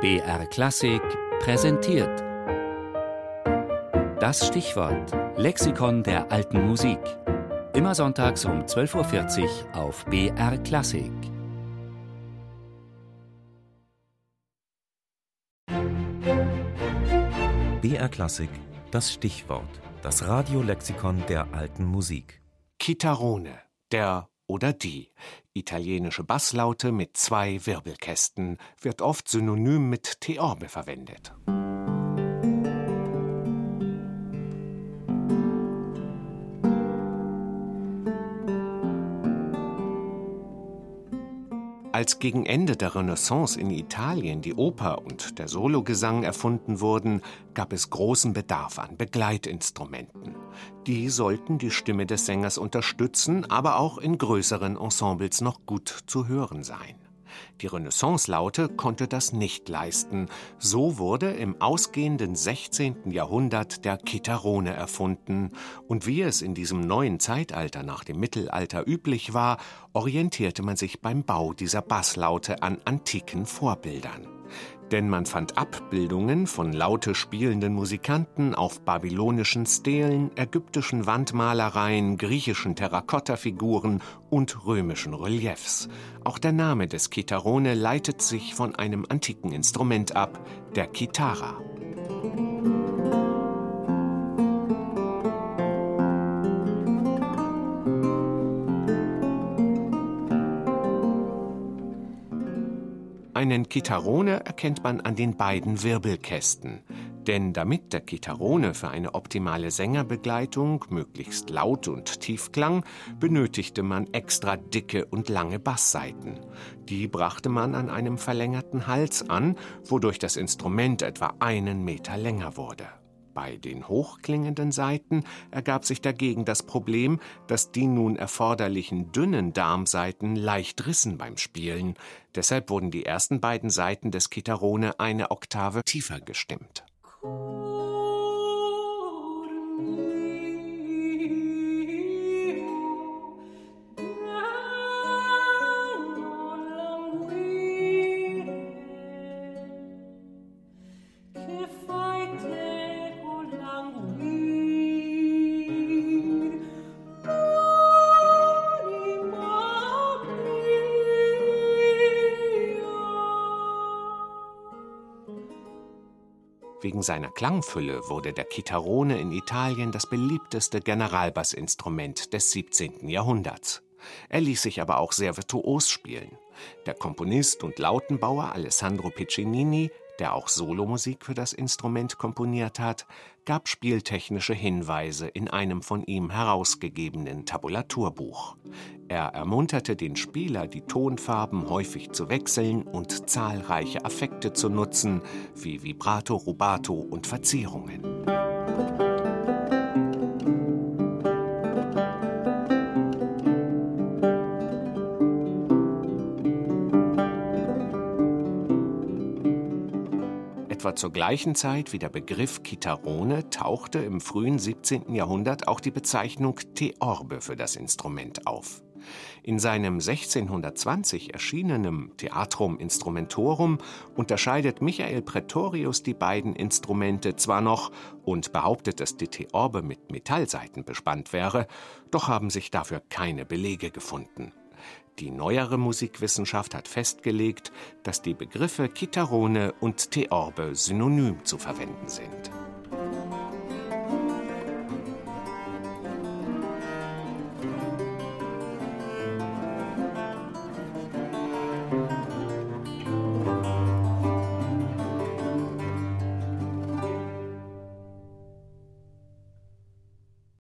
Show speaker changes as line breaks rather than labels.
BR Klassik präsentiert. Das Stichwort Lexikon der alten Musik. Immer sonntags um 12.40 Uhr auf BR Klassik.
BR Klassik, das Stichwort. Das Radiolexikon der alten Musik.
Chitarrone, der oder die. Italienische Basslaute mit zwei Wirbelkästen wird oft synonym mit Theorbe verwendet. Als gegen Ende der Renaissance in Italien die Oper und der Sologesang erfunden wurden, gab es großen Bedarf an Begleitinstrumenten. Die sollten die Stimme des Sängers unterstützen, aber auch in größeren Ensembles noch gut zu hören sein. Die Renaissance-Laute konnte das nicht leisten. So wurde im ausgehenden 16. Jahrhundert der Chitarrone erfunden. Und wie es in diesem neuen Zeitalter nach dem Mittelalter üblich war, orientierte man sich beim Bau dieser Basslaute an antiken Vorbildern denn man fand Abbildungen von laute spielenden Musikanten auf babylonischen Stelen, ägyptischen Wandmalereien, griechischen Terrakottafiguren und römischen Reliefs. Auch der Name des Kitharone leitet sich von einem antiken Instrument ab, der Kithara. Einen Chitarrone erkennt man an den beiden Wirbelkästen. Denn damit der Chitarrone für eine optimale Sängerbegleitung möglichst laut und tief klang, benötigte man extra dicke und lange Basssaiten. Die brachte man an einem verlängerten Hals an, wodurch das Instrument etwa einen Meter länger wurde. Bei den hochklingenden Saiten ergab sich dagegen das Problem, dass die nun erforderlichen dünnen Darmsaiten leicht rissen beim Spielen. Deshalb wurden die ersten beiden Saiten des Kitharone eine Oktave tiefer gestimmt. Wegen seiner Klangfülle wurde der Chitarrone in Italien das beliebteste Generalbassinstrument des 17. Jahrhunderts. Er ließ sich aber auch sehr virtuos spielen. Der Komponist und Lautenbauer Alessandro Piccinini der auch Solomusik für das Instrument komponiert hat, gab spieltechnische Hinweise in einem von ihm herausgegebenen Tabulaturbuch. Er ermunterte den Spieler, die Tonfarben häufig zu wechseln und zahlreiche Affekte zu nutzen, wie Vibrato, Rubato und Verzierungen. Etwa zur gleichen Zeit wie der Begriff Chitarrone tauchte im frühen 17. Jahrhundert auch die Bezeichnung Theorbe für das Instrument auf. In seinem 1620 erschienenen Theatrum Instrumentorum unterscheidet Michael Pretorius die beiden Instrumente zwar noch und behauptet, dass die Theorbe mit Metallsaiten bespannt wäre, doch haben sich dafür keine Belege gefunden. Die neuere Musikwissenschaft hat festgelegt, dass die Begriffe Chitarrone und Theorbe synonym zu verwenden sind.